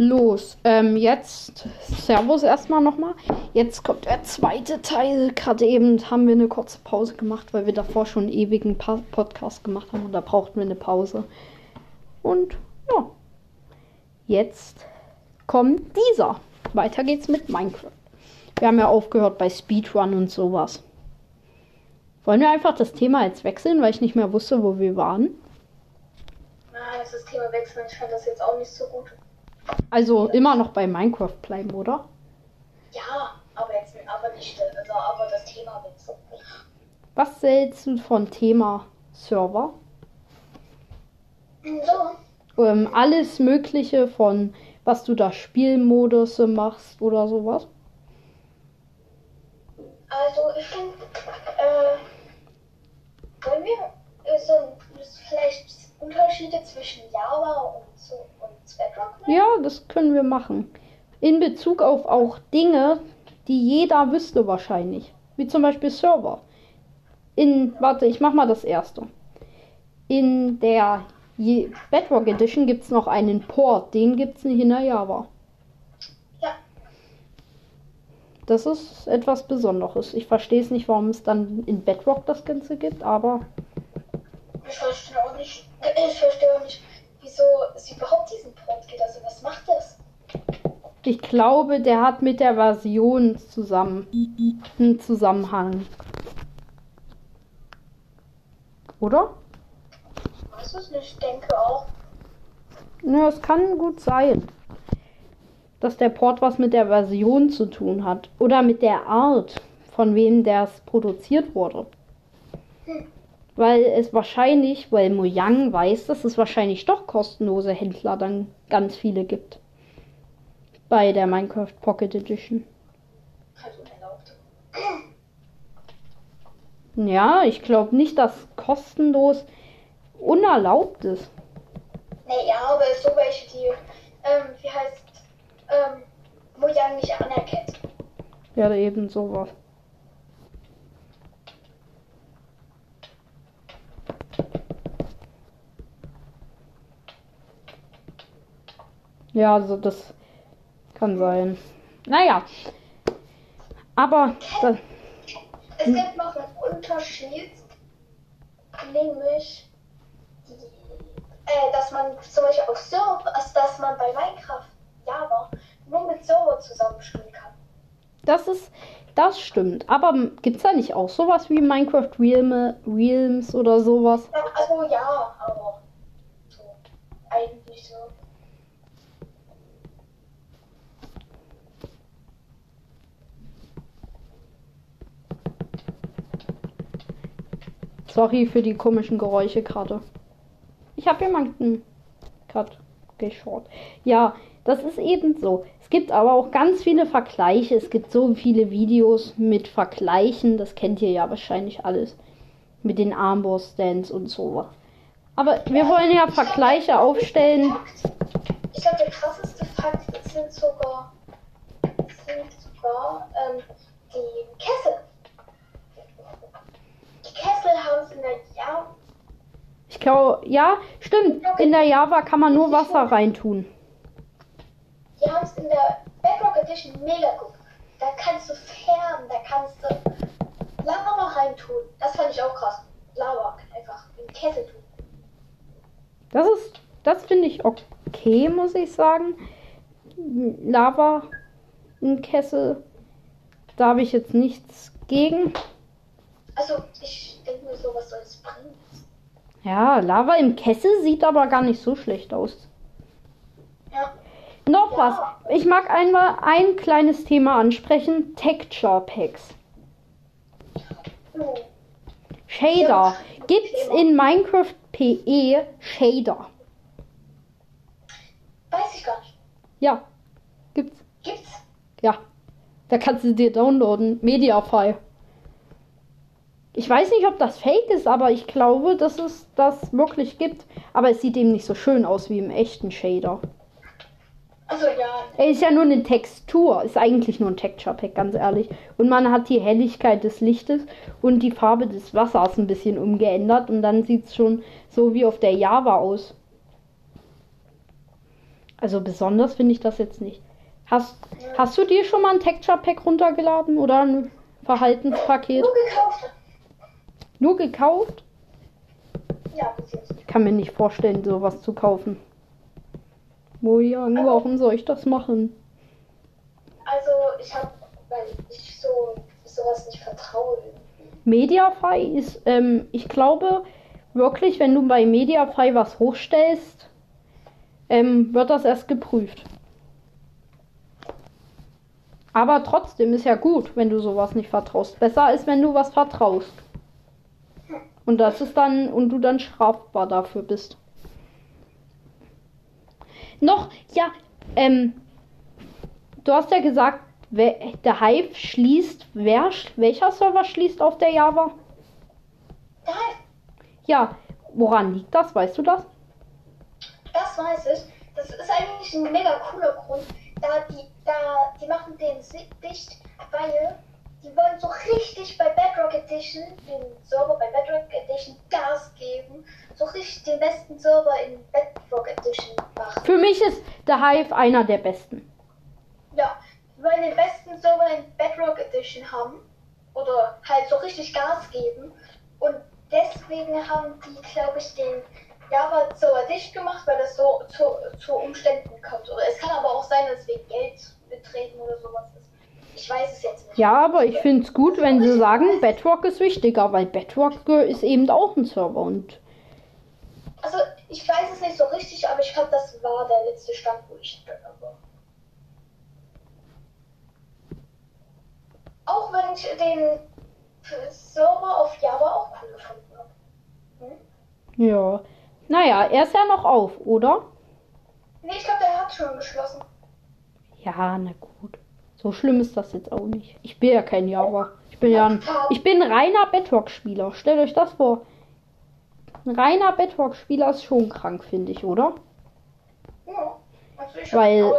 los. Ähm, jetzt Servus erstmal nochmal. Jetzt kommt der zweite Teil. Gerade eben haben wir eine kurze Pause gemacht, weil wir davor schon einen ewigen pa Podcast gemacht haben und da brauchten wir eine Pause. Und ja, jetzt kommt dieser. Weiter geht's mit Minecraft. Wir haben ja aufgehört bei Speedrun und sowas. Wollen wir einfach das Thema jetzt wechseln, weil ich nicht mehr wusste, wo wir waren? Nein, das Thema wechseln. Ich fand das jetzt auch nicht so gut. Also immer noch bei Minecraft bleiben, oder? Ja, aber jetzt aber nicht, also aber das Thema wechseln. Was hältst du von Thema Server? So. Ähm, alles Mögliche von was du da Spielmodus machst oder sowas? Also ich finde, äh, wollen wir äh, so vielleicht Unterschiede zwischen Java und, und Bedrock nennen? Ja, das können wir machen. In Bezug auf auch Dinge, die jeder wüsste wahrscheinlich. Wie zum Beispiel Server. In, warte, ich mach mal das erste. In der Bedrock Edition gibt es noch einen Port, den gibt es nicht in der Java. Ja. Das ist etwas Besonderes. Ich verstehe es nicht, warum es dann in Bedrock das Ganze gibt, aber. Ich verstehe auch nicht, ich verstehe auch nicht, wieso es überhaupt diesen Port gibt. Also was macht das? Ich glaube, der hat mit der Version zusammen einen Zusammenhang. Oder? weiß es nicht, denke auch. Ja, es kann gut sein, dass der Port was mit der Version zu tun hat. Oder mit der Art, von wem das produziert wurde. Hm. Weil es wahrscheinlich, weil Mojang weiß, dass es wahrscheinlich doch kostenlose Händler dann ganz viele gibt. Bei der Minecraft Pocket Edition. Also. Ja, ich glaube nicht, dass kostenlos unerlaubt ist. Naja, aber so welche, die, ähm, wie heißt, ähm, Mojang nicht anerkennt. Ja, eben sowas. Ja, also das kann sein. Naja. Aber. Das, es gibt noch einen Unterschied, nämlich äh, dass man zum Beispiel auf Server, also dass man bei Minecraft Java nur mit Server zusammenspielen kann. Das ist, das stimmt. Aber gibt es da nicht auch sowas wie Minecraft Realm, Realms oder sowas? Ja, also ja, aber so, eigentlich so. Sorry für die komischen Geräusche gerade. Ich habe jemanden gerade geschaut. Ja, das ist eben so. Es gibt aber auch ganz viele Vergleiche. Es gibt so viele Videos mit Vergleichen. Das kennt ihr ja wahrscheinlich alles. Mit den Armbrust-Stands und so. Aber wir wollen ja Vergleiche aufstellen. Ich glaube, der krasseste Fakt sind sogar, sind sogar ähm, die Kessel. Es in der Jahr ich glaube, ja, stimmt. In der Java kann man nur Wasser reintun. Die haben es in der Bedrock Edition mega gut. Da kannst du färben, da kannst du Lava reintun. Das fand ich auch krass. Lava einfach in Kessel tun. Das ist, das finde ich okay, muss ich sagen. Lava in Kessel, da habe ich jetzt nichts gegen. Also, ich denke mir so, was soll es bringen? Ja, Lava im Kessel sieht aber gar nicht so schlecht aus. Ja. Noch ja. was. Ich mag einmal ein kleines Thema ansprechen. Texture Packs. Oh. Shader. Ja, Gibt's in Minecraft PE Shader? Weiß ich gar nicht. Ja. Gibt's. Gibt's? Ja. Da kannst du dir downloaden. Mediafile. Ich weiß nicht, ob das fake ist, aber ich glaube, dass es das wirklich gibt. Aber es sieht eben nicht so schön aus wie im echten Shader. Also ja. Er ist ja nur eine Textur, ist eigentlich nur ein Texture Pack, ganz ehrlich. Und man hat die Helligkeit des Lichtes und die Farbe des Wassers ein bisschen umgeändert und dann sieht es schon so wie auf der Java aus. Also besonders finde ich das jetzt nicht. Hast, hast du dir schon mal ein Texture Pack runtergeladen oder ein Verhaltenspaket? Nur gekauft. Nur gekauft? Ja, bis jetzt. Ich kann mir nicht vorstellen, sowas zu kaufen. Mojang, warum soll ich das machen? Also, ich habe, weil ich so sowas nicht vertraue. Mediafy ist, ähm, ich glaube wirklich, wenn du bei Mediafy was hochstellst, ähm, wird das erst geprüft. Aber trotzdem ist ja gut, wenn du sowas nicht vertraust. Besser ist, wenn du was vertraust. Und das ist dann, und du dann strafbar dafür bist. Noch, ja, ähm, du hast ja gesagt, wer, der Hive schließt, wer, welcher Server schließt auf der Java? Der Hive, Ja, woran liegt das? Weißt du das? das weiß ich. Das ist eigentlich ein mega cooler Grund. Da die, da, die machen den dicht, weil die wollen so richtig bei Bedrock Edition, den Server bei Bedrock Edition Gas geben. So richtig den besten Server in Bedrock Edition machen. Für mich ist der Hive einer der besten. Ja, die wollen den besten Server in Bedrock Edition haben. Oder halt so richtig Gas geben. Und deswegen haben die, glaube ich, den Java-Server dicht gemacht, weil das so zu, zu Umständen kommt. Oder es kann aber auch sein, dass wegen Geld betreten oder sowas ist. Ich weiß es jetzt nicht. Ja, aber ich finde es gut, wenn sie sagen, Bedrock ist wichtiger, weil Bedrock äh, ist eben auch ein Server und Also, ich weiß es nicht so richtig, aber ich glaube, das war der letzte Stand, wo ich drin war. Auch wenn ich den Server auf Java auch cool gefunden habe. Hm? ja. Naja, er ist ja noch auf, oder? Nee, ich glaube, der hat schon geschlossen. Ja, na gut. So schlimm ist das jetzt auch nicht. Ich bin ja kein Java. Ich bin ja ein, ich bin ein reiner Bedrock-Spieler. Stellt euch das vor. Ein reiner Bedrock-Spieler ist schon krank, finde ich, oder? Ja. Also Weil-.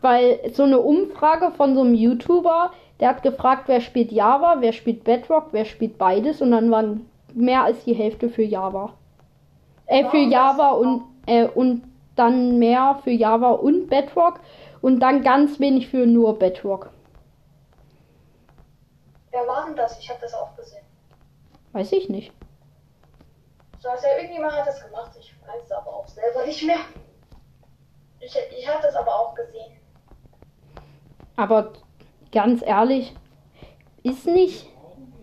Weil so eine Umfrage von so einem YouTuber, der hat gefragt, wer spielt Java, wer spielt Bedrock, wer spielt beides und dann waren mehr als die Hälfte für Java. Äh, für? Java und, äh, und dann mehr für Java und Bedrock und dann ganz wenig für nur Bedrock. Wer war denn das? Ich habe das auch gesehen. Weiß ich nicht. So, also irgendjemand hat das gemacht. Ich weiß es aber auch selber nicht mehr. Ich, ich habe das aber auch gesehen. Aber ganz ehrlich, ist nicht,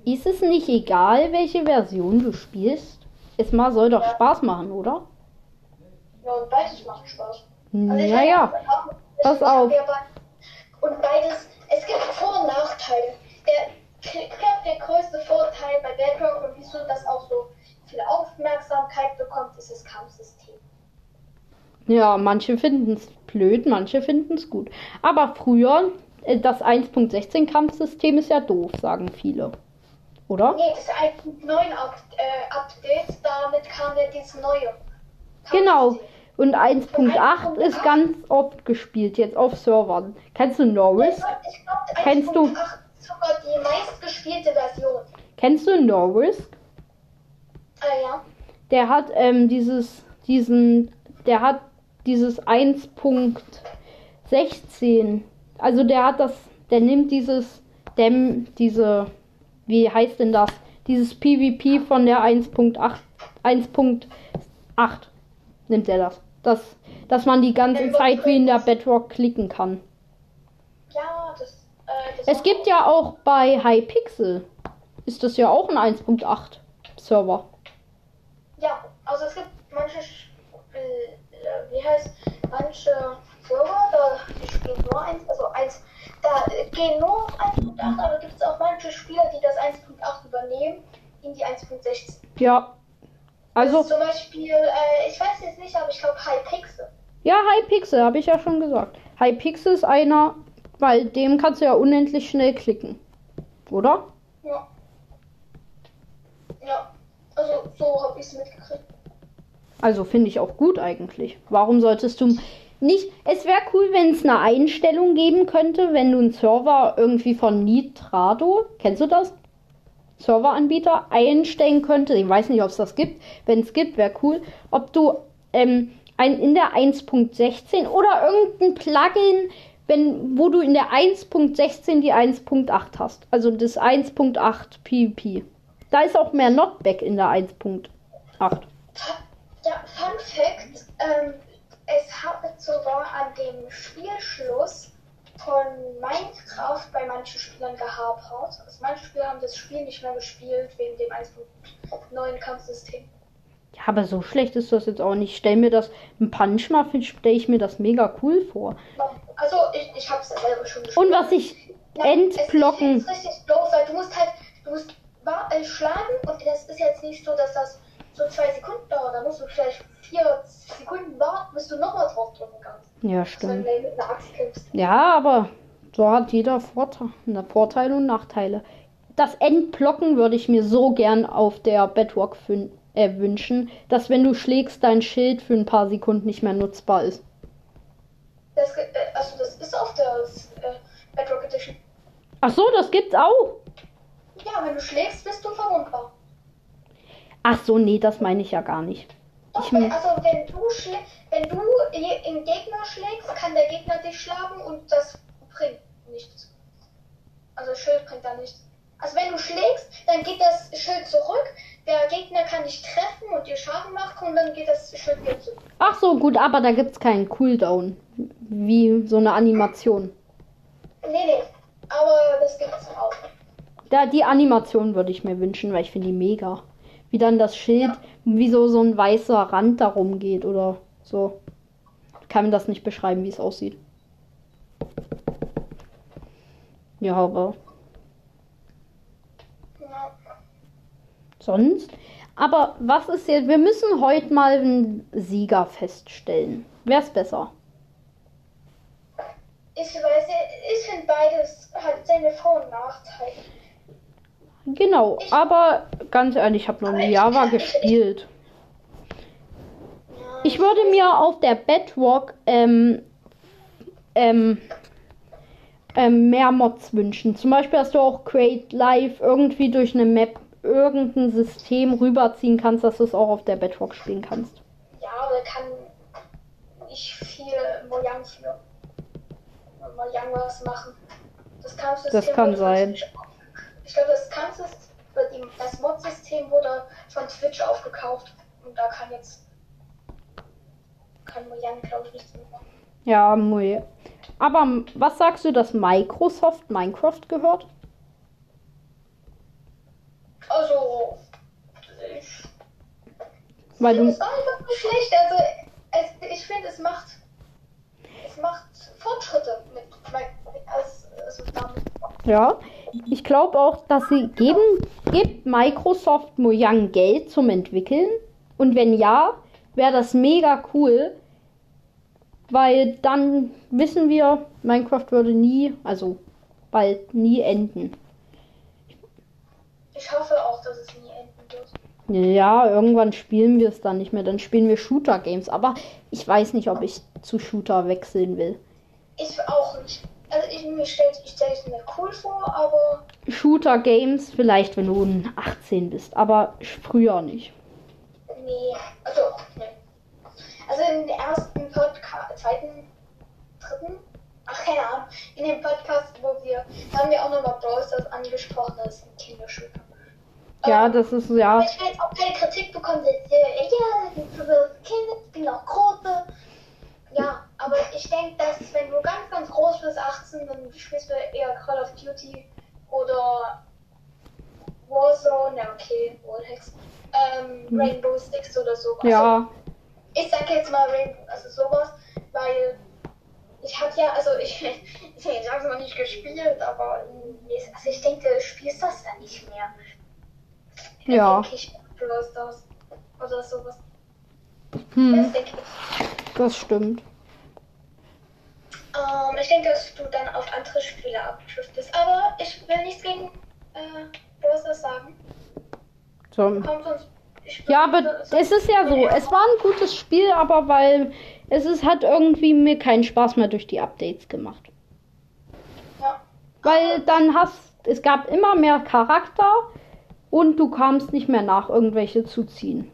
ist es nicht egal, welche Version du spielst? Es mal soll doch Ja. Spaß machen, oder? Ja, und beides macht Spaß. Also Naja. Pass auf. Und beides, es gibt Vor- und Nachteile. Der, ich glaube, der größte Vorteil bei Bedrock und wieso das auch so viel Aufmerksamkeit bekommt, ist das Kampfsystem. Ja, manche finden es blöd, manche finden es gut. Aber früher, äh, das 1.16 Kampfsystem ist ja doof, sagen viele. Oder? Nee, das 1.9 Up, äh, Update, damit kam ja dieses neue. Genau. Und 1.8 ist ganz oft gespielt, jetzt auf Servern. Kennst du Norris? Ich glaube, Kennst du- 1.8 ist sogar die meistgespielte Version. Kennst du Norris? Äh, ja. Der hat ähm, dieses, diesen, der hat dieses 1.16. Also der hat das, der nimmt dieses, dem, diese, wie heißt denn das? Dieses PvP von der 1.8, 1.8 nimmt er das. Das, dass man die ganze Zeit wie in der Bedrock klicken kann. Ja, das. Äh, das Es gibt ja auch bei Hypixel, ist das ja auch ein 1.8 Server. Ja, also es gibt manche, äh, wie heißt, manche Server, da spielen nur eins, also eins, da äh, gehen nur auf 1.8, aber gibt es auch manche Spieler, die das 1.8 übernehmen in die 1.16. Ja. Also, Zum Beispiel, äh, ich weiß jetzt nicht, aber ich glaube Hypixel. ja, Hypixel, habe ich ja schon gesagt. Hypixel ist einer, weil dem kannst du ja unendlich schnell klicken. Oder? Ja. Ja, also so habe ich es mitgekriegt. Also finde ich auch gut eigentlich. Warum solltest du nicht. Es wäre cool, wenn es eine Einstellung geben könnte, wenn du einen Server irgendwie von Nitrado, kennst du das? Serveranbieter einstellen könnte. Ich weiß nicht, ob es das gibt. Wenn es gibt, wäre cool. Ob du ähm, ein, in der 1.16 oder irgendein Plugin, wenn, wo du in der 1.16 die 1.8 hast. Also das 1.8 PvP. Da ist auch mehr Notback in der 1.8. Ja, Fun Fact, ähm, es hat sogar an dem Spielschluss von Minecraft bei manchen Spielern gehapert. Also manche Spieler haben das Spiel nicht mehr gespielt wegen dem 1.9 Kampfsystem. Ja, aber so schlecht ist das jetzt auch nicht. Stell mir das, ein Punchma stelle ich mir das mega cool vor. Also ich, ich habe es selber schon gespielt. Und was ich entblocken. Es ist richtig doof, weil du musst halt, du musst schlagen und das ist jetzt nicht so, dass das so zwei Sekunden dauert. Da musst du vielleicht vier Sekunden warten, bis du nochmal drauf drücken kannst. Ja, wenn stimmt. du mit einer Axt kämpfst. Ja, aber so hat jeder Vorteil, Vorteile und Nachteile. Das Endblocken würde ich mir so gern auf der Bedrock äh, wünschen, dass wenn du schlägst, dein Schild für ein paar Sekunden nicht mehr nutzbar ist. Das, äh, also das ist auf der äh, Bedrock Edition. Ach so, das gibt's auch. Ja, wenn du schlägst, bist du verwundbar. Ach so, nee, das meine ich ja gar nicht. Doch, Ich mein- also wenn du schlä wenn du im Gegner schlägst, kann der Gegner dich schlagen und das bringt nichts. Also Schild bringt da nichts. Also wenn du schlägst, dann geht das Schild zurück, der Gegner kann dich treffen und dir Schaden machen und dann geht das Schild wieder zurück. Ach so, gut, aber da gibt's keinen Cooldown. Wie so eine Animation. Nee, nee, aber das gibt's auch. Da, die Animation würde ich mir wünschen, weil ich finde die mega. Wie dann das Schild, wie so, so ein weißer Rand darum geht oder so. Kann mir das nicht beschreiben, wie es aussieht. Ja, aber sonst. Aber was ist jetzt? Wir müssen heute mal einen Sieger feststellen. Wer ist besser? Ich weiß, ich finde beides hat seine Vor- und Nachteile. Genau, aber ganz ehrlich, ich habe noch nie Java gespielt. Ich würde mir auf der Bedrock ähm, ähm, ähm, mehr Mods wünschen. Zum Beispiel, dass du auch Create Live irgendwie durch eine Map irgendein System rüberziehen kannst, dass du es auch auf der Bedrock spielen kannst. Ja, aber da kann nicht viel Mojang für Mojang was machen. Das Das kann sein. Twitch auf- Ich glaube, das Kampfsystem, das Mod-System wurde von Twitch aufgekauft. Und da kann jetzt kann Mojang, glaube ich, nichts mehr machen. Ja, mui. Aber was sagst du, dass Microsoft Minecraft gehört? Also, ich Weil du. es einfach nicht schlecht. Also, es, ich finde, es macht es macht Fortschritte mit, mit als, also damit. Ja, ich glaube auch, dass sie geben, gibt Microsoft Mojang Geld zum Entwickeln. Und wenn ja, wäre das mega cool, weil dann wissen wir, Minecraft würde nie, also bald nie enden. Ich hoffe auch, dass es nie enden wird. Ja, irgendwann spielen wir es dann nicht mehr. Dann spielen wir Shooter-Games. Aber ich weiß nicht, ob ich zu Shooter wechseln will. Ich auch nicht. Also ich mir stellt ich stelle es mir cool vor, aber Shooter-Games vielleicht, wenn du ein 18 bist, aber früher nicht. nee. Also, nee. Also in dem ersten Podcast, zweiten, dritten, ach keine Ahnung, in dem Podcast, wo wir, da haben wir auch nochmal Brawl Stars angesprochen, das ist ein Kindershooter. Ja, das ist ja. Ich will jetzt auch keine Kritik bekommen, dass, äh, ja, das Kinder, ich bin auch große. Ich denke, dass wenn du ganz, ganz groß bist, 18, dann spielst du eher Call of Duty oder Warzone, ja okay, Warhex, ähm, Rainbow Six oder sowas. Ja, Ich sag jetzt mal Rainbow, also sowas, weil ich hab ja, also ich, ich hab's noch nicht gespielt, aber also ich denke, du spielst das dann nicht mehr. Ja. Denke ich, Brawl Stars oder sowas. Das hm, denke ich. das stimmt. Ähm, ich denke, dass du dann auf andere Spiele abdriftest. Aber ich will nichts gegen äh, Brawl Stars sagen. So. Kommt uns. Ich Ja, aber es ist ja so, es war ein gutes Spiel, aber weil es ist, hat irgendwie mir keinen Spaß mehr durch die Updates gemacht. Ja. Weil dann hast, es gab immer mehr Charakter und du kamst nicht mehr nach, irgendwelche zu ziehen.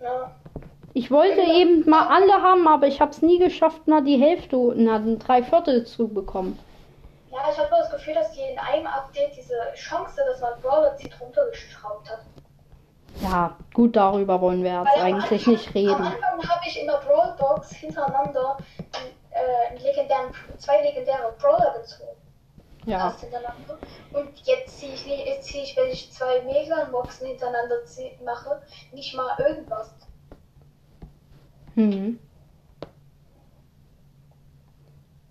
Ja. Ich wollte eben mal alle haben, aber ich habe es nie geschafft, mal die Hälfte, na, drei Viertel zu bekommen. Ja, ich habe nur das Gefühl, dass die in einem Update diese Chance, dass man Brawler zieht, runtergeschraubt hat. Ja, gut, darüber wollen wir jetzt am eigentlich Anfang- nicht Am reden. Anfang habe ich in der Brawlbox hintereinander äh, legendären, zwei legendäre Brawler gezogen. Ja. Und jetzt ziehe ich, nicht- jetzt ziehe ich, wenn ich zwei Mega-Boxen hintereinander zieh, mache, nicht mal irgendwas. Hm.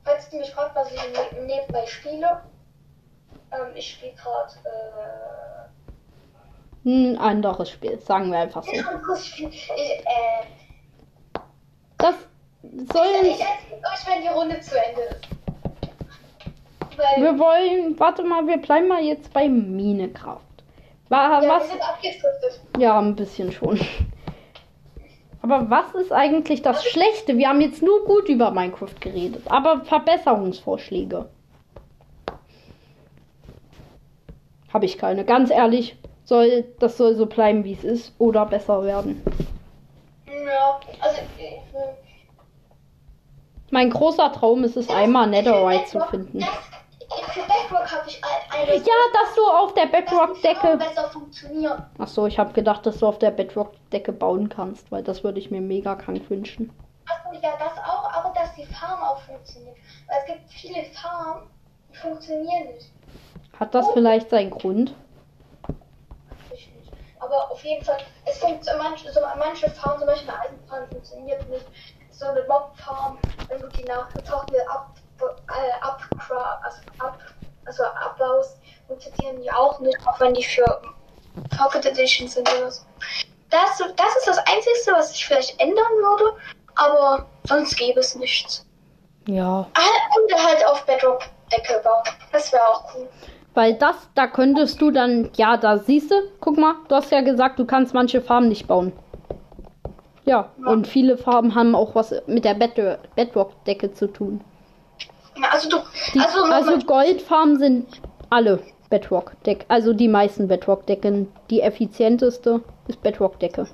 Falls du mich fragt, was ich ne- nebenbei spiele, ähm, ich spiele gerade äh, ein anderes Spiel, sagen wir einfach so. ich, ich, äh, Das ich, soll. ich erzähle euch, wenn die Runde zu Ende ist. Weil, Wir wollen, warte mal, wir bleiben mal jetzt bei Minecraft. War, ja, was? Ja, ein bisschen schon. Aber was ist eigentlich das Schlechte? Wir haben jetzt nur gut über Minecraft geredet, aber Verbesserungsvorschläge. Habe ich keine. Ganz ehrlich, soll das soll so bleiben, wie es ist, oder besser werden. Ja, also, äh, Mein großer Traum ist es, einmal Netherite zu finden. Das, für Bedrock habe ich ein- eine. Ja, dass du auf der Bedrock-Decke. besser funktionieren. Ach so, ich habe gedacht, dass du auf der Bedrock-Decke bauen kannst, weil das würde ich mir mega krank wünschen. Achso, ja, das auch, aber dass die Farm auch funktioniert. Weil es gibt viele Farmen, die funktionieren nicht. Hat das vielleicht seinen Grund? Aber auf jeden Fall, es funktioniert manche, so manche Farmen, zum Beispiel eine Eisenfarm funktioniert nicht. So eine Mobfarm, wenn du die nach Torte ab, äh, ab, also, ab, also abbaust, funktionieren die auch nicht, auch wenn die für Pocket Edition sind oder so. Das, das ist das Einzige, was ich vielleicht ändern würde, aber sonst gäbe es nichts. Ja. Ah, Und halt auf Bedrock Decke bauen. Das wäre auch cool. Weil das, da könntest du dann, ja, da siehst du, guck mal, du hast ja gesagt, du kannst manche Farben nicht bauen. Ja, Ja. und viele Farben haben auch was mit der Bed Bedrock-Decke zu tun. Ja, also du, Die, also, also. Goldfarben sind alle Bedrock-Deck, also die meisten Bedrock-Decken. Die effizienteste ist Bedrock-Decke.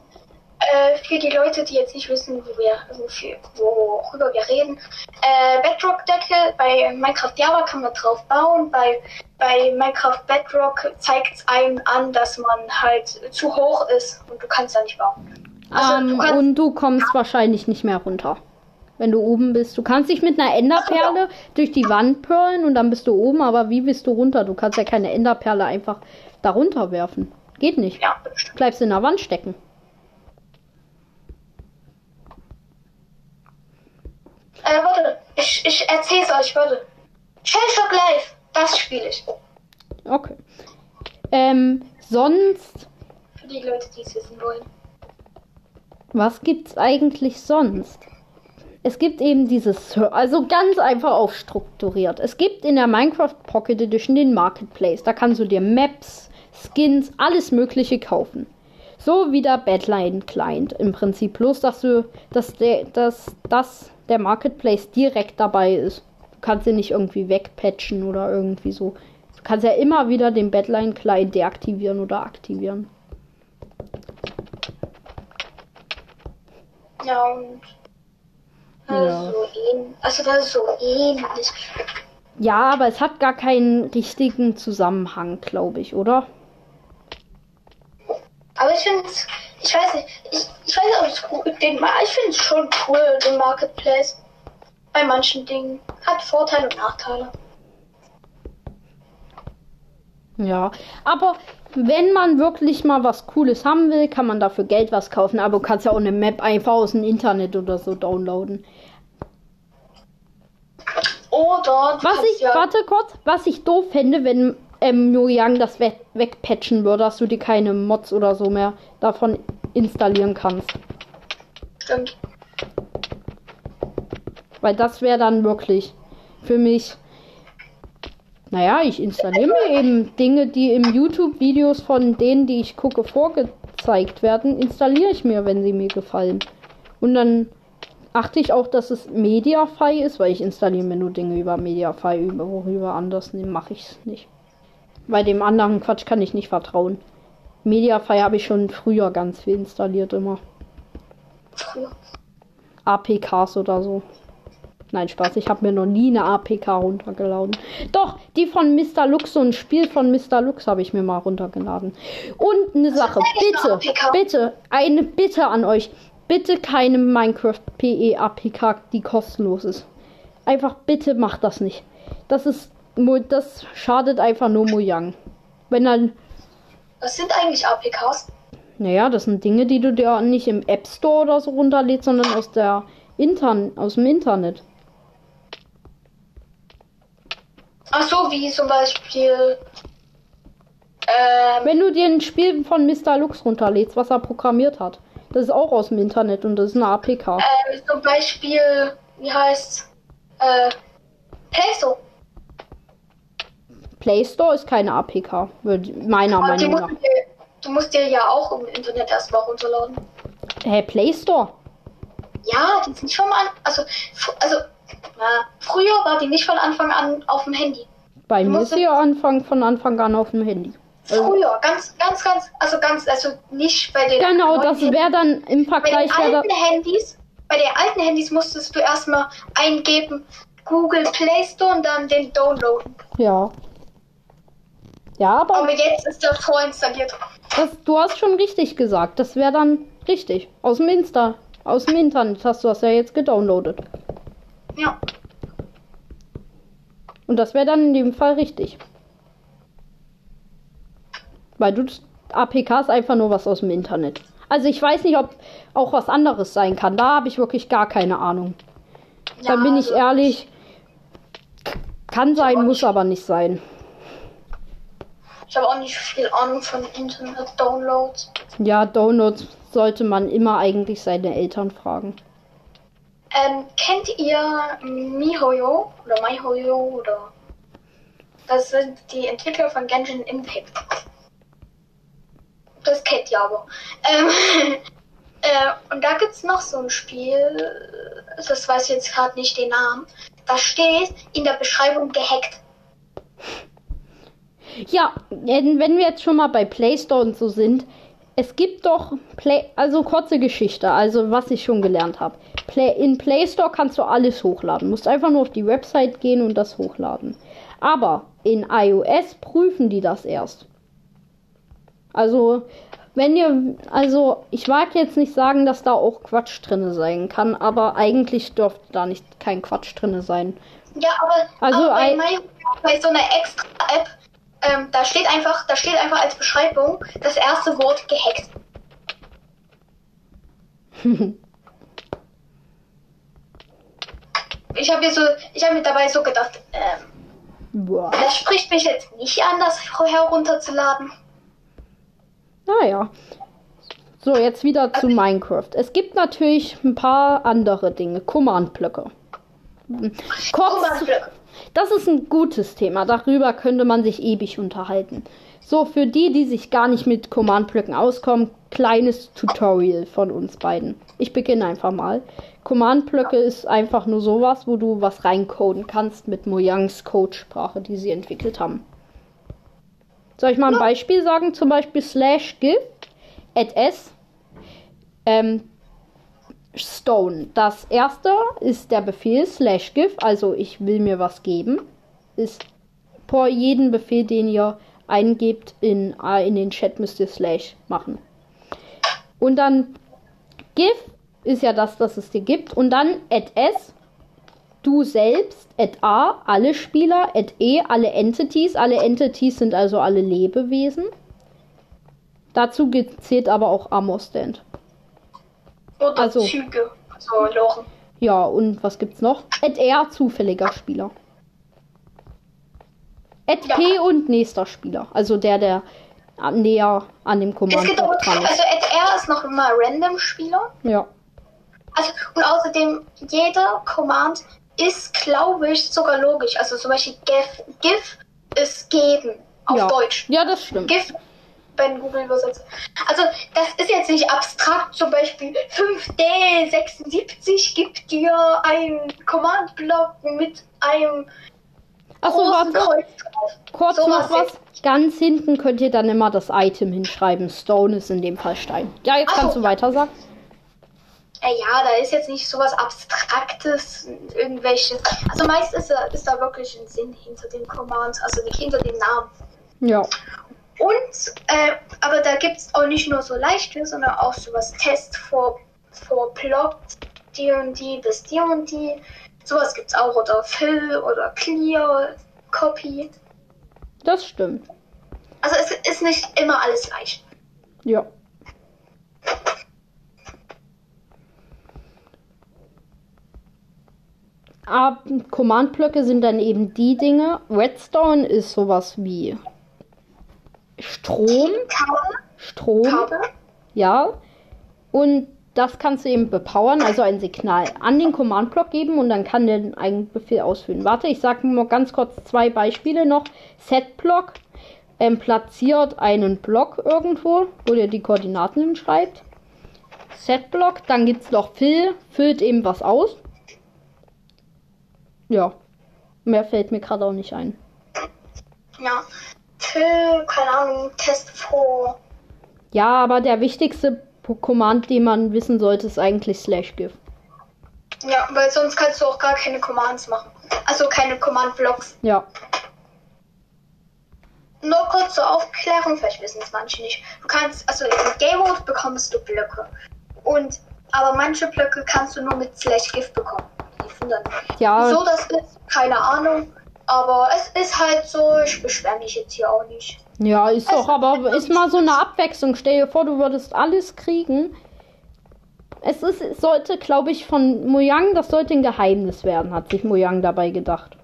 Äh, für die Leute, die jetzt nicht wissen, wo wir, worüber wir reden. Äh, Bedrock-Decke bei Minecraft Java kann man drauf bauen. Bei, bei Minecraft Bedrock zeigt es einem an, dass man halt zu hoch ist und du kannst da nicht bauen. Also, ähm, du kannst- und du kommst wahrscheinlich nicht mehr runter. Wenn du oben bist. Du kannst dich mit einer Enderperle durch die Wand perlen und dann bist du oben, aber wie bist du runter? Du kannst ja keine Enderperle einfach da runter werfen. Geht nicht. Ja. Bleibst in der Wand stecken. Äh, warte, ich, ich erzähl's euch, warte. Shellshock Live, das spiele ich. Okay. Ähm, sonst, Für die Leute, die es wissen wollen. was gibt's eigentlich sonst? Es gibt eben dieses, also ganz einfach aufstrukturiert. Es gibt in der Minecraft Pocket Edition den Marketplace. Da kannst du dir Maps, Skins, alles Mögliche kaufen. So wie der Badline Client im Prinzip. Bloß, dass du, dass der, dass, dass der Marketplace direkt dabei ist. Du kannst ihn nicht irgendwie wegpatchen oder irgendwie so. Du kannst ja immer wieder den Badline Client deaktivieren oder aktivieren. Ja, und. Ja. so. Also, das ist so ähnlich. Ja, aber es hat gar keinen richtigen Zusammenhang, glaube ich, oder? Aber ich finde ich weiß nicht, ich, ich weiß nicht, ob es gut, den, ich finde es schon cool, den Marketplace. Bei manchen Dingen. Hat Vorteile und Nachteile. Ja, aber wenn man wirklich mal was Cooles haben will, kann man dafür Geld was kaufen. Aber du kannst ja auch eine Map einfach aus dem Internet oder so downloaden. Oder Was ich, ja, warte kurz, was ich doof fände, wenn ähm, Mojang das we wegpatchen würde, dass du dir keine Mods oder so mehr davon installieren kannst. Stimmt. Weil das wäre dann wirklich für mich. Naja, ich installiere mir eben Dinge, die im YouTube-Videos von denen, die ich gucke, vorgezeigt werden, installiere ich mir, wenn sie mir gefallen. Und dann achte ich auch, dass es Mediafy ist, weil ich installiere mir nur Dinge über Mediafy, über worüber anders nee, mache ich es nicht. Bei dem anderen Quatsch kann ich nicht vertrauen. Mediafy habe ich schon früher ganz viel installiert immer. früher. APKs oder so. Nein, Spaß, ich habe mir noch nie eine APK runtergeladen. Doch, die von Mr. Lux, so ein Spiel von Mr. Lux habe ich mir mal runtergeladen. Und eine Sache, bitte, bitte, eine Bitte an euch. Bitte keine Minecraft PE APK, die kostenlos ist. Einfach bitte macht das nicht. Das ist, das schadet einfach nur Mojang. Wenn dann, Was sind eigentlich APKs? naja, das sind Dinge, die du dir nicht im App Store oder so runterlädst, sondern aus der Intern aus dem Internet. Ach so, wie zum Beispiel. Ähm, Wenn du dir ein Spiel von Mr. Lux runterlädst, was er programmiert hat, das ist auch aus dem Internet und das ist eine APK. ähm, zum Beispiel, wie heißt äh, Play Store. Play Store ist keine APK, meiner Aber Meinung musst nach. du, dir, du musst dir ja auch im Internet erstmal runterladen. Hä, Play Store? Ja, die sind schon mal. Also, also früher war die nicht von Anfang an auf dem Handy. Bei mir ist sie Anfang von Anfang an auf dem Handy. Früher, ganz, ganz, ganz, also ganz, also nicht bei den. Genau, das wäre dann im Bei Vergleich den wäre alten Handys, bei den alten Handys musstest du erstmal eingeben Google Play Store und dann den downloaden. ja. Ja, aber Aber jetzt ist der vorinstalliert. das, du hast schon richtig gesagt. Das wäre dann richtig. Aus dem Insta, aus dem Internet hast du das ja jetzt gedownloadet. Ja. Und das wäre dann in dem Fall richtig. Weil du APK ist einfach nur was aus dem Internet. Also ich weiß nicht, ob auch was anderes sein kann. Da habe ich wirklich gar keine Ahnung. ja Dann bin ich also, ehrlich. Kann sein, muss aber nicht sein. Ich habe auch nicht viel Ahnung von Internet-Downloads. Ja, Downloads sollte man immer eigentlich seine Eltern fragen. Ähm, kennt ihr MiHoYo oder MyHoYo oder? Das sind die Entwickler von Genshin Impact. Das kennt ihr aber. Ähm, äh, und da gibt's noch so ein Spiel, das weiß ich jetzt gerade nicht den Namen. Da steht in der Beschreibung gehackt. Ja, wenn wir jetzt schon mal bei Play Store und so sind, es gibt doch Play, also kurze Geschichte, also was ich schon gelernt habe. Play, in Play Store kannst du alles hochladen. Musst einfach nur auf die Website gehen und das hochladen. Aber in iOS prüfen die das erst. Also, wenn ihr, also ich mag jetzt nicht sagen, dass da auch Quatsch drinne sein kann, aber eigentlich dürfte da nicht kein Quatsch drinne sein. Ja, aber, Also aber bei, My, bei so einer extra App, ähm, da steht einfach, da steht einfach als Beschreibung das erste Wort gehackt. Ich habe mir so, ich habe mir dabei so gedacht, ähm, Boah. das spricht mich jetzt nicht an, das herunterzuladen. Naja. So, jetzt wieder zu Minecraft. Es gibt natürlich ein paar andere Dinge. Command-Blöcke. Kurz, Command-Blöcke. das ist ein gutes Thema. Darüber könnte man sich ewig unterhalten. So, für die, die sich gar nicht mit Command-Blöcken auskommen, kleines Tutorial von uns beiden. Ich beginne einfach mal. Command-Blöcke ist einfach nur sowas, wo du was reincoden kannst mit Mojangs Codesprache, die sie entwickelt haben. Soll ich mal ein Beispiel sagen? Zum Beispiel slash give at s ähm, stone. Das erste ist der Befehl slash give, also ich will mir was geben. Ist vor jedem Befehl, den ihr eingebt in, äh, in den Chat, müsst ihr slash machen. Und dann give ist ja das, das es dir gibt. Und dann at s du selbst, at A, alle Spieler, at E, alle Entities. Alle Entities sind also alle Lebewesen. Dazu zählt aber auch Ammo-Stand. Oder Also- Züge, also Loren. Ja, und was gibt's noch? At R, zufälliger Spieler. At Ja. P und nächster Spieler. Also der, der näher an dem aber, dran ist. also at R ist noch immer Random-Spieler. Ja. Also, und außerdem, jeder Command ist, glaube ich, sogar logisch. Also zum Beispiel GIF, GIF ist geben auf ja. Deutsch. Ja, das stimmt. GIF wenn Google übersetzt. Also das ist jetzt nicht abstrakt, zum Beispiel 5D76 gibt dir einen Command-Block mit einem Achso, großen warte. Kreuz drauf. Kurz Sowas noch was. Ganz hinten könnt ihr dann immer das Item hinschreiben. Stone ist in dem Fall Stein. Ja, jetzt Ach so, kannst du ja. weiter sagen. Äh, ja, da ist jetzt nicht sowas Abstraktes, irgendwelche. Also meist ist da, ist da wirklich ein Sinn hinter den Commands, also hinter dem Namen. Ja. Und, äh, aber da gibt es auch nicht nur so leichte, sondern auch sowas Test for, for Plot, die und die bis die und die. Sowas gibt's auch. Oder Fill oder Clear, Copy. Das stimmt. Also es ist nicht immer alles leicht. Ja. Command-Blöcke sind dann eben die Dinge. Redstone ist sowas wie Strom. Strom. Ja. Und das kannst du eben bepowern, also ein Signal an den Command-Block geben und dann kann der einen Befehl ausführen. Warte, ich sage nur ganz kurz zwei Beispiele noch. Set-Block ähm, platziert einen Block irgendwo, wo der die Koordinaten hinschreibt. Set-Block, dann gibt es noch Fill, füllt eben was aus. Ja, mehr fällt mir gerade auch nicht ein. Ja. Fill, keine Ahnung, Test for. Ja, aber der wichtigste Command, den man wissen sollte, ist eigentlich slash give. Ja, weil sonst kannst du auch gar keine Commands machen. Also keine Command-Blocks. Ja, Nur kurz zur Aufklärung, vielleicht wissen es manche nicht. Du kannst, also in Game Mode bekommst du Blöcke. Und, aber manche Blöcke kannst du nur mit Slash Gift bekommen. Mich. ja, Wieso das ist, keine Ahnung. Aber es ist halt so, ich beschwere mich jetzt hier auch nicht. ja, ist doch, aber ist mal so eine Abwechslung. Stell dir vor, du würdest alles kriegen. Es ist, es sollte, glaube ich, von Mojang, das sollte ein Geheimnis werden, hat sich Mojang dabei gedacht.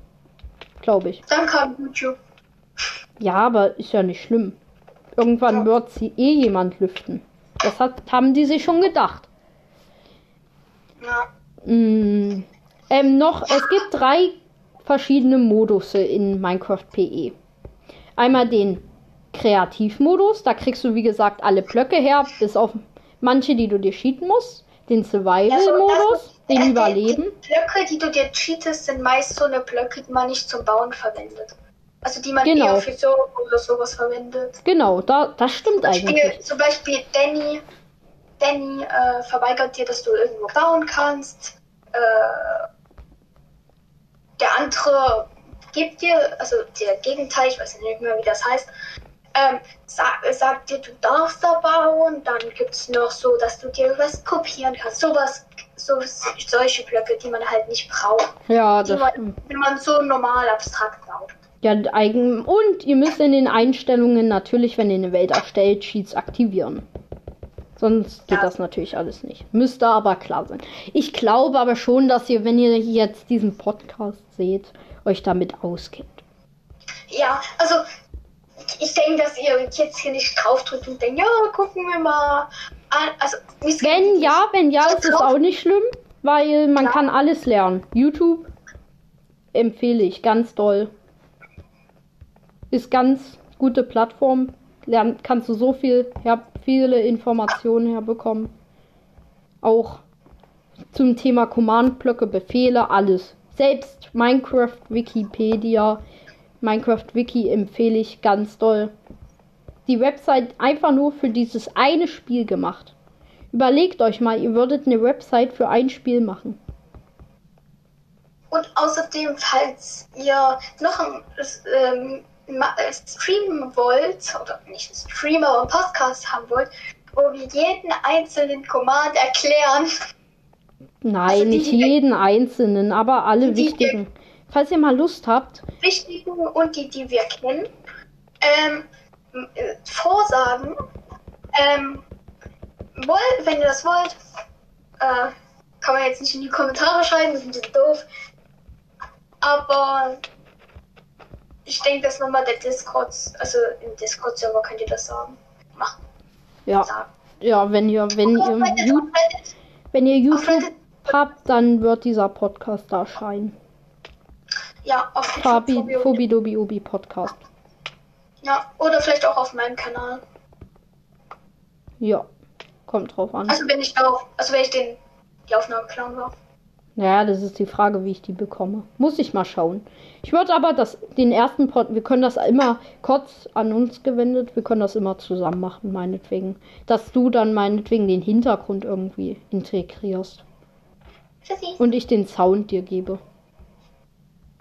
Glaube ich. Dann kam YouTube. Ja, aber ist ja nicht schlimm. Irgendwann Ja. wird sie eh jemand lüften. Das hat, haben die sich schon gedacht. Ja. Mm, ähm, noch, es gibt drei verschiedene Modusse in Minecraft PE. Einmal den Kreativmodus, da kriegst du wie gesagt alle Blöcke her, bis auf manche, die du dir cheaten musst. Den Survival-Modus, den äh, Überleben. Die Blöcke, die du dir cheatest, sind meist so eine Blöcke, die man nicht zum Bauen verwendet. Also die man Genau. eher für so oder sowas verwendet. Genau, da, das stimmt Zum Beispiel, eigentlich. zum Beispiel Danny, Danny äh, verweigert dir, dass du irgendwo bauen kannst. Äh, der andere gibt dir, also der Gegenteil, ich weiß nicht mehr, wie das heißt, ähm, sag, sagt dir, du darfst da bauen. Dann gibt es noch so, dass du dir was kopieren kannst. Sowas, so, solche Blöcke, die man halt nicht braucht. Ja, das man, wenn man so normal abstrakt baut. Ja, eigen und ihr müsst in den Einstellungen natürlich, wenn ihr eine Welt erstellt, Cheats aktivieren. Sonst geht Ja. das natürlich alles nicht. Müsste aber klar sein. Ich glaube aber schon, dass ihr, wenn ihr jetzt diesen Podcast seht, euch damit auskennt. Ja, also ich denke, dass ihr jetzt hier nicht draufdrückt und denkt, ja, gucken wir mal an. Also, Wenn ja, wenn ja, ist es auch nicht schlimm, weil man Ja. kann alles lernen. YouTube empfehle ich ganz doll. Ist ganz gute Plattform. Lern, kannst du so viel her, viele Informationen herbekommen. Auch zum Thema Command-Blöcke, Befehle, alles. Selbst Minecraft Wikipedia, Minecraft Wiki empfehle ich ganz doll. Die Website einfach nur für dieses eine Spiel gemacht. Überlegt euch mal, ihr würdet eine Website für ein Spiel machen. Und außerdem, falls ihr noch ein ähm, äh, streamen wollt, oder nicht ein Streamer, aber einen Podcast haben wollt, wo wir jeden einzelnen Command erklären, Nein, Also die, nicht die- jeden einzelnen, aber alle die- die- wichtigen. Falls ihr mal Lust habt, wichtigen und die, die wir kennen, ähm, äh, vorsagen, ähm, woll, wenn ihr das wollt, äh, kann man jetzt nicht in die Kommentare schreiben, das ist ein bisschen doof. Aber ich denke, dass nochmal der Discord, also im Discord-Server könnt ihr das sagen. Machen, ja, sagen. ja, wenn ihr, wenn ihr, Reddit, wenn ihr YouTube habt, dann wird dieser Podcast da erscheinen. ja, auf Fabi. Fobi Dobi Obi Podcast. Ja, oder vielleicht auch auf meinem Kanal. Ja, kommt drauf an. Also wenn ich auf, also wenn ich den, die Aufnahme klauen war. Naja, das ist die Frage, wie ich die bekomme. Muss ich mal schauen. Ich würde aber das, den ersten Pod, wir können das immer kurz an uns gewendet, wir können das immer zusammen machen, meinetwegen. Dass du dann meinetwegen den Hintergrund irgendwie integrierst. Tschüssi. Und ich den Sound dir gebe.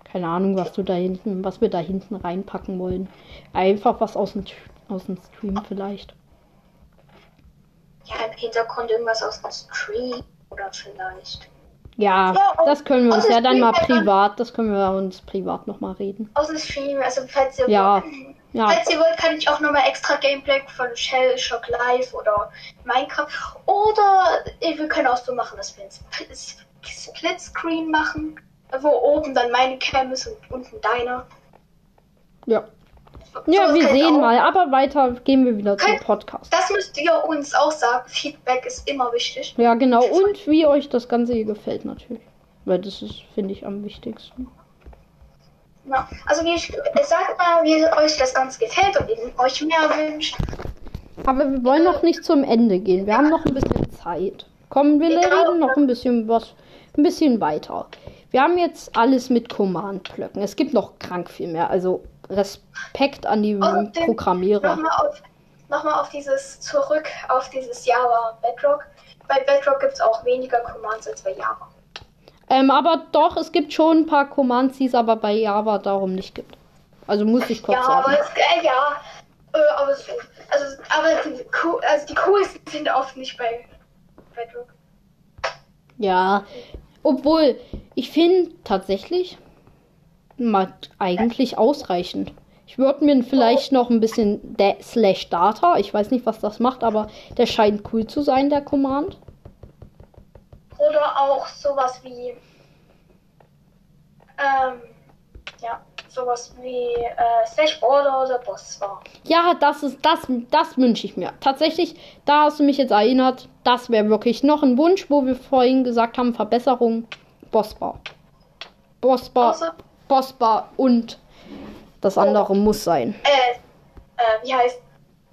Keine Ahnung, was du da hinten, was wir da hinten reinpacken wollen. Einfach was aus dem, aus dem Stream vielleicht. Ja, im Hintergrund irgendwas aus dem Stream oder vielleicht. Ja, Ja, das können wir uns ja dann mal privat, das können wir uns privat nochmal reden. Aus dem Stream, also falls ihr Ja. wollt. Ja, Falls ihr wollt, kann ich auch nochmal extra Gameplay von Shell Shock Live oder Minecraft. Oder wir können auch so machen, dass wir ein Spl- Split Screen machen, wo oben dann meine Cam ist und unten deine. ja. Ja, wir sehen auch. mal, aber weiter gehen wir wieder zum Könnt- Podcast. Das müsst ihr uns auch sagen. Feedback ist immer wichtig. Ja, genau. Und wie euch das Ganze hier gefällt natürlich. Weil das ist, finde ich, am wichtigsten. Ja. Also wie ich, sagt mal, wie euch das Ganze gefällt und ihr euch mehr wünscht. Aber wir wollen noch nicht zum Ende gehen. Wir haben noch ein bisschen Zeit. Komm, wir reden noch ein bisschen was, ein bisschen weiter. Wir haben jetzt alles mit Command-Blöcken. Es gibt noch krank viel mehr. Also Respekt an die Außerdem Programmierer. Nochmal auf, noch mal auf dieses zurück, auf dieses Java Bedrock. Bei Bedrock gibt es auch weniger Commands als bei Java. Ähm, aber doch, es gibt schon ein paar Commands, die es aber bei Java darum nicht gibt. Also muss ich kurz Ja, sagen. aber es, äh, ja, äh, aber so, also, aber die, cool- also die coolsten sind oft nicht bei Bedrock. Ja, obwohl ich finde tatsächlich mal eigentlich ausreichend. Ich würde mir vielleicht noch ein bisschen der Slash Data, ich weiß nicht, was das macht, aber der scheint cool zu sein, der Command. Oder auch sowas wie, ähm, ja, sowas wie äh, Slash Border oder Boss war. Ja, das ist das, das wünsche ich mir. Tatsächlich, da hast du mich jetzt erinnert, das wäre wirklich noch ein Wunsch, wo wir vorhin gesagt haben, Verbesserung, Bossbar. Bossbar, Außer, Bossbar und das andere muss sein. äh, äh, wie heißt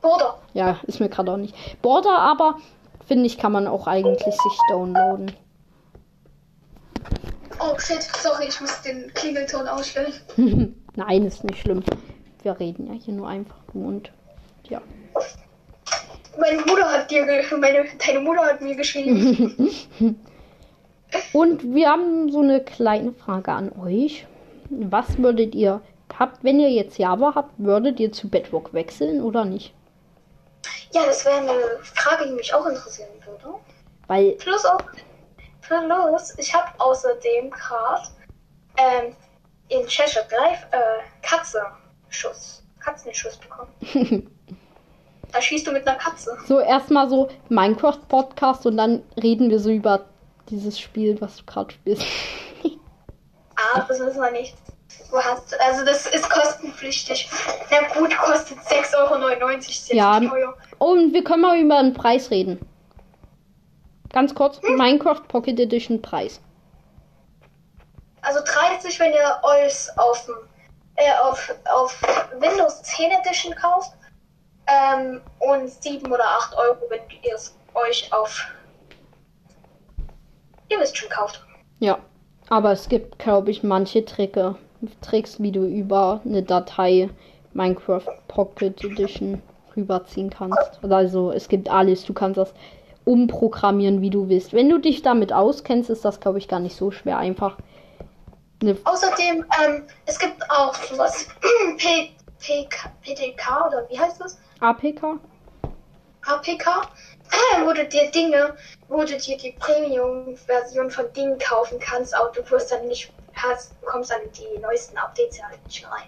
Border. Ja, ist mir gerade auch nicht. Border aber, finde ich, kann man auch eigentlich sich downloaden. Oh shit, sorry, ich muss den Klingelton ausstellen. Nein, ist nicht schlimm. Wir reden ja hier nur einfach und ja. Meine Mutter hat dir, meine, deine Mutter hat mir geschrieben. Und wir haben so eine kleine Frage an euch. Was würdet ihr habt, wenn ihr jetzt Java habt, würdet ihr zu Bedrock wechseln oder nicht? ja, das wäre eine Frage, die mich auch interessieren würde. Weil Plus auch, plus, ich habe außerdem gerade ähm, in Cheshire Drive äh, Katzenschuss, Katzenschuss bekommen. da schießt du mit einer Katze. so erstmal so Minecraft Podcast und dann reden wir so über dieses Spiel, was du gerade spielst. Ah, das wissen wir nicht. Du hast, also das ist kostenpflichtig. Na gut, kostet 6,99 Euro. Ist Ja. teuer. Und wir können mal über den Preis reden. Ganz kurz, Minecraft Pocket Edition Preis. Also 30, wenn ihr euch auf, äh, auf, auf Windows 10 Edition kauft. Ähm, und 7 oder 8 Euro, wenn ihr es euch auf. Ihr wisst schon kauft. Ja, aber es gibt, glaube ich, manche Tricke, Tricks, wie du über eine Datei Minecraft Pocket Edition rüberziehen kannst. Also es gibt alles, du kannst das umprogrammieren, wie du willst. Wenn du dich damit auskennst, ist das, glaube ich, gar nicht so schwer. Einfach eine Außerdem, ähm, es gibt auch sowas. P, PK, PTK oder wie heißt das? APK. APK, wo du dir Dinge, wo du dir die Premium-Version von Dingen kaufen kannst, aber du wirst dann nicht, hast, kommst dann die neuesten Updates ja nicht rein.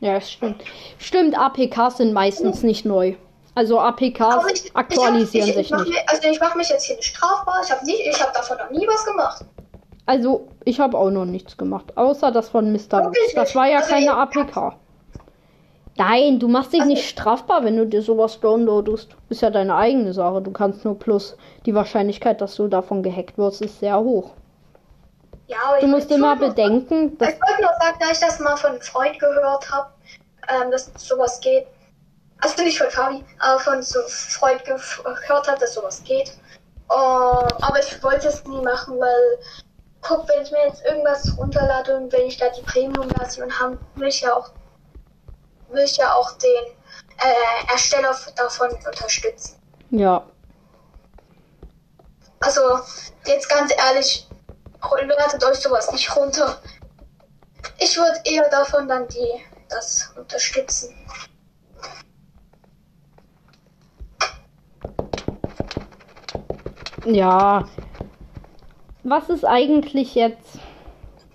Ja, stimmt. Stimmt, APKs sind meistens nicht neu. Also APKs ich- aktualisieren ich hab, ich, sich nicht. Mir, also ich mache mich jetzt hier nicht strafbar. Ich habe nicht, ich habe davon noch nie was gemacht. Also, ich habe auch noch nichts gemacht, außer das von Mr. Wirklich. Das war ja Also, keine APK. Nein, du machst dich Also- nicht strafbar, wenn du dir sowas downloadest. Ist ja deine eigene Sache. Du kannst nur plus. Die Wahrscheinlichkeit, dass du davon gehackt wirst, ist sehr hoch. Ja, aber Du ich- musst immer bedenken, dass. Ich wollte nur sagen, da ich das mal von einem Freund gehört habe, ähm, dass sowas geht. Also nicht von Fabi, aber von so einem Freund gehört habe, dass sowas geht. Äh, aber ich wollte es nie machen, weil guck, wenn ich mir jetzt irgendwas runterlade und wenn ich da die Premium-Version habe, will ich ja auch, will ich ja auch den äh, Ersteller davon unterstützen. Ja. Also, jetzt ganz ehrlich, ladet euch sowas nicht runter. Ich würde eher davon dann die das unterstützen. Ja. Was ist eigentlich jetzt?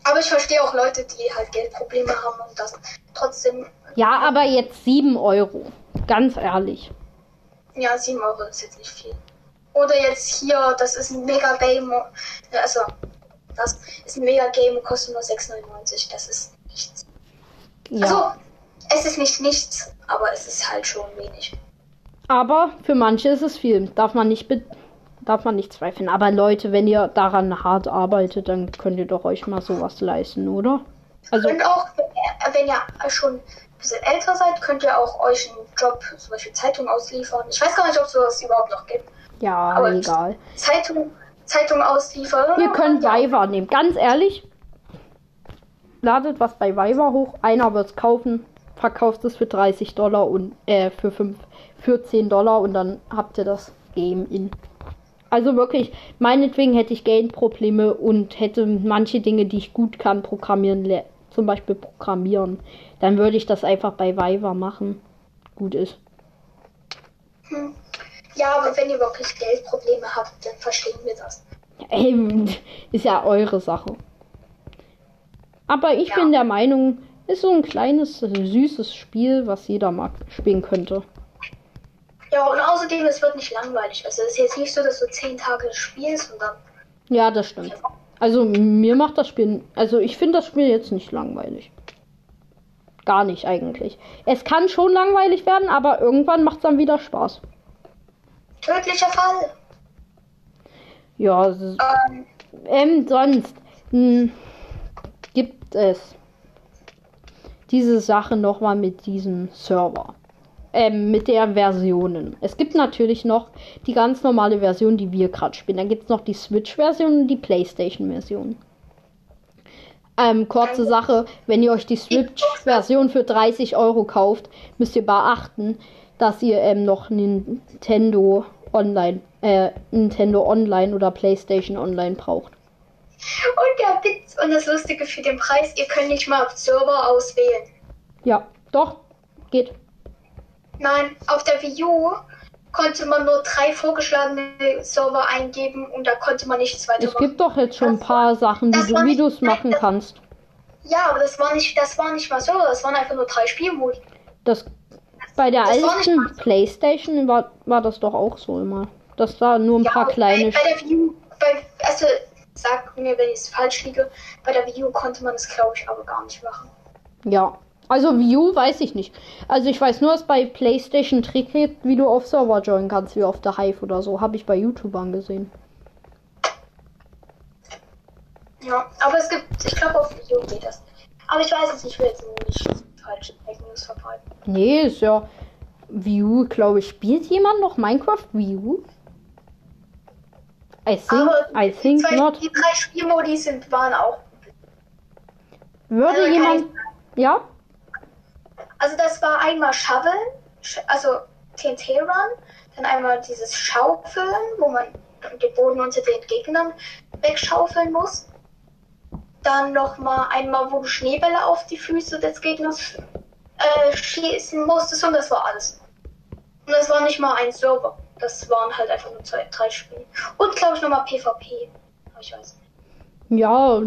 Aber ich verstehe auch Leute, die halt Geldprobleme haben und das trotzdem, Ja, aber jetzt 7 Euro. Ganz ehrlich. ja, 7 Euro ist jetzt nicht viel. Oder jetzt hier, das ist ein Mega Game, also, das ist ein Mega Game und kostet nur 6,99. Das ist nichts. Ja. Also, es ist nicht nichts, aber es ist halt schon wenig. Aber für manche ist es viel. Darf man nicht be darf man nicht zweifeln. Aber Leute, wenn ihr daran hart arbeitet, dann könnt ihr doch euch mal sowas leisten, oder? Also, Und auch, wenn ihr schon ein bisschen älter seid, könnt ihr auch euch einen Job, zum Beispiel Zeitung ausliefern. Ich weiß gar nicht, ob es sowas überhaupt noch gibt. ja, aber- egal. Zeitung, Zeitung ausliefern. Ihr könnt Viva nehmen. Ganz ehrlich. Ladet was bei Viva hoch. Einer wird's kaufen. Verkauft es für 30 Dollar und äh, für 5, für 10 Dollar und dann habt ihr das Game in. Also wirklich, meinetwegen hätte ich Geldprobleme und hätte manche Dinge, die ich gut kann, programmieren, zum Beispiel programmieren. Dann würde ich das einfach bei Viva machen. Gut ist. Hm. Ja, aber wenn ihr wirklich Geldprobleme habt, dann verstehen wir das. Ähm, ist ja eure Sache. Aber ich Ja. bin der Meinung, ist so ein kleines, äh, süßes Spiel, was jeder mag spielen könnte. Ja, und außerdem, es wird nicht langweilig. Also es ist jetzt nicht so, dass du zehn Tage spielst und dann. Ja, das stimmt. Also mir macht das Spiel, also ich finde das Spiel jetzt nicht langweilig. Gar nicht eigentlich. Es kann schon langweilig werden, aber irgendwann macht es dann wieder Spaß. Tödlicher Fall. Ja, Ähm, ähm, sonst hm, gibt es diese Sache nochmal mit diesem Server. Ähm, mit der Versionen. Es gibt natürlich noch die ganz normale Version, die wir gerade spielen. Dann gibt es noch die Switch-Version und die PlayStation-Version. Ähm, kurze Sache, wenn ihr euch die Switch-Version für 30 Euro kauft, müsst ihr beachten, dass ihr ähm, noch Nintendo Online, äh, Nintendo Online oder PlayStation Online braucht. und der Witz und das Lustige für den Preis, ihr könnt nicht mal auf Server auswählen. Ja, doch, geht. Nein, auf der Wii U konnte man nur drei vorgeschlagene Server eingeben und da konnte man nichts weiter Es gibt doch jetzt schon ein paar Sachen, Das die du, war wie nicht- du es machen das- kannst. Ja, aber das war nicht, das war nicht mal Server, das waren einfach nur drei Spielmodi. Das bei der Das war alten so. PlayStation war, war das doch auch so immer. Das war nur ein Ja, paar bei, kleine. bei der Wii bei, also sag mir, wenn ich es falsch liege, bei der Wii U konnte man das glaube ich aber gar nicht machen. Ja. Also View weiß ich nicht. Also ich weiß nur, dass bei PlayStation Trick gibt, wie du auf Server joinen kannst, wie auf der Hive oder so. Habe ich bei YouTubern gesehen. Ja, aber es gibt, ich glaube auf U geht das. Aber ich weiß es nicht, ich will jetzt nicht falsche Fake News verbreiten. Nee, ist ja. View, glaube ich. Spielt jemand noch Minecraft View? I think, Aber I think zwei, not. die drei Spielmodi sind, waren auch. Würde Also jemand. Ja? Also das war einmal Shoveln, also TNT Run, dann einmal dieses Schaufeln, wo man den Boden unter den Gegnern wegschaufeln muss. Dann nochmal einmal, wo du Schneebälle auf die Füße des Gegners äh, schießen musstest und das war alles. Und das war nicht mal ein Server. Das waren halt einfach nur zwei, drei Spiele. Und glaube ich nochmal PvP. Aber ich weiß nicht. Ja.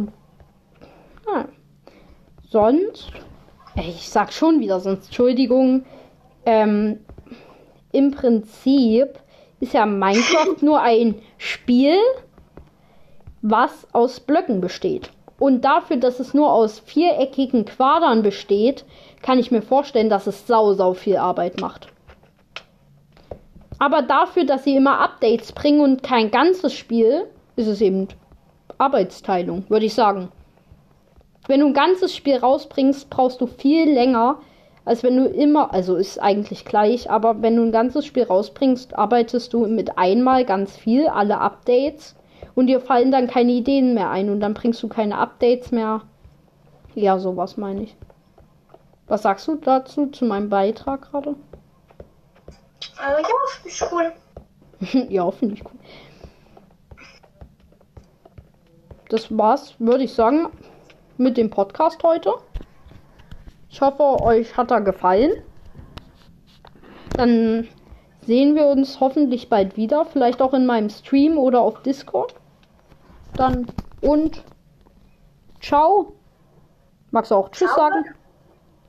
Ah. Sonst. Ey, Ich sag schon wieder sonst. Entschuldigung. Ähm, Im Prinzip ist ja Minecraft nur ein Spiel, was aus Blöcken besteht. Und dafür, dass es nur aus viereckigen Quadern besteht, kann ich mir vorstellen, dass es sau, sau viel Arbeit macht. Aber dafür, dass sie immer Updates bringen und kein ganzes Spiel, ist es eben Arbeitsteilung, würde ich sagen. Wenn du ein ganzes Spiel rausbringst, brauchst du viel länger, als wenn du immer, also ist eigentlich gleich, aber wenn du ein ganzes Spiel rausbringst, arbeitest du mit einmal ganz viel, alle Updates Und dir fallen dann keine Ideen mehr ein und dann bringst du keine Updates mehr. Ja, sowas meine ich. Was sagst du dazu zu meinem Beitrag gerade? Also ja, finde ich cool. ja, finde ich cool. Das war's, würde ich sagen, mit dem Podcast heute. Ich hoffe, euch hat er gefallen. Dann sehen wir uns hoffentlich bald wieder. Vielleicht auch in meinem Stream oder auf Discord. Dann und ciao. Magst du auch Tschüss Ciao. sagen?